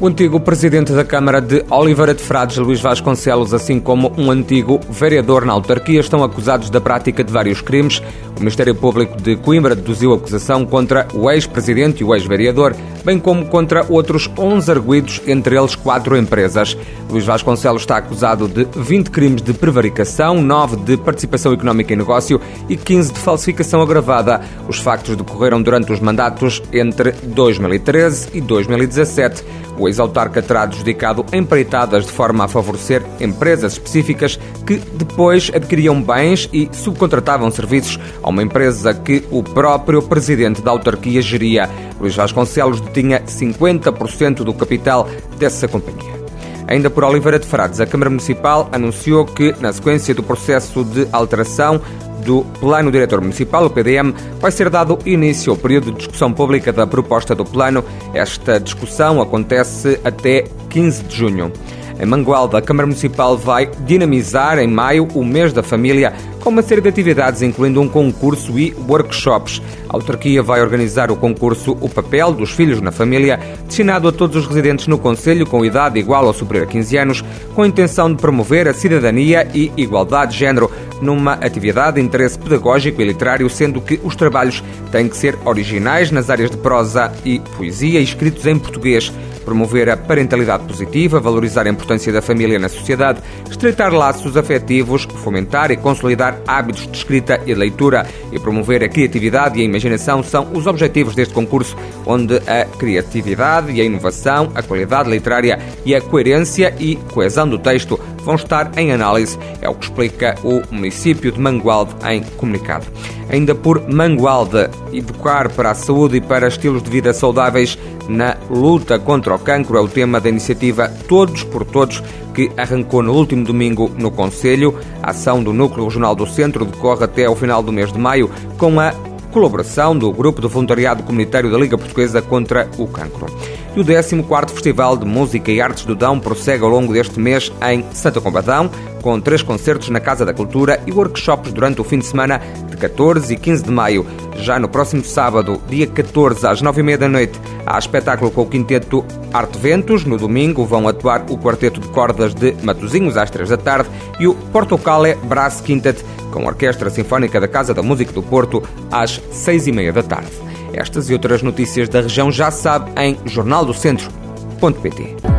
O antigo presidente da Câmara de Oliveira de Frades, Luís Vasconcelos, assim como um antigo vereador na autarquia, estão acusados da prática de vários crimes. O Ministério Público de Coimbra deduziu acusação contra o ex-presidente e o ex-vereador, bem como contra outros 11 arguídos, entre eles quatro empresas. Luís Vasconcelos está acusado de 20 crimes de prevaricação, 9 de participação económica em negócio e 15 de falsificação agravada. Os factos decorreram durante os mandatos entre 2013 e 2017. O ex-autarca terá adjudicado empreitadas de forma a favorecer empresas específicas que depois adquiriam bens e subcontratavam serviços a uma empresa que o próprio presidente da autarquia geria. Luís Vasconcelos detinha 50% do capital dessa companhia. Ainda por Oliveira de Frades, a Câmara Municipal anunciou que, na sequência do processo de alteração do Plano Diretor Municipal, o PDM, vai ser dado início ao período de discussão pública da proposta do plano. Esta discussão acontece até 15 de junho. Em Mangualda, a Câmara Municipal vai dinamizar em maio o mês da família com uma série de atividades, incluindo um concurso e workshops. A autarquia vai organizar o concurso O Papel dos Filhos na Família, destinado a todos os residentes no Conselho com idade igual ou superior a 15 anos, com a intenção de promover a cidadania e igualdade de género numa atividade de interesse pedagógico e literário, sendo que os trabalhos têm que ser originais nas áreas de prosa e poesia, escritos em português promover a parentalidade positiva, valorizar a importância da família na sociedade, estreitar laços afetivos, fomentar e consolidar hábitos de escrita e leitura e promover a criatividade e a imaginação são os objetivos deste concurso, onde a criatividade e a inovação, a qualidade literária e a coerência e coesão do texto vão estar em análise, é o que explica o município de Mangualde em comunicado. Ainda por Mangualde, educar para a saúde e para estilos de vida saudáveis na luta contra o cancro é o tema da iniciativa Todos por Todos, que arrancou no último domingo no Conselho. A ação do Núcleo Regional do Centro decorre até ao final do mês de maio, com a colaboração do Grupo de Voluntariado Comunitário da Liga Portuguesa contra o Cancro. E o 14º Festival de Música e Artes do Dão prossegue ao longo deste mês em Santa Combadão, com três concertos na Casa da Cultura e workshops durante o fim de semana de 14 e 15 de maio. Já no próximo sábado, dia 14, às 9h30 da noite, há espetáculo com o quinteto Arte Ventos. No domingo vão atuar o quarteto de cordas de Matozinhos às 3 da tarde e o Portocale Brass Quintet com a Orquestra Sinfónica da Casa da Música do Porto às 6h30 da tarde. Estas e outras notícias da região já sabe em jornaldocentro.pt.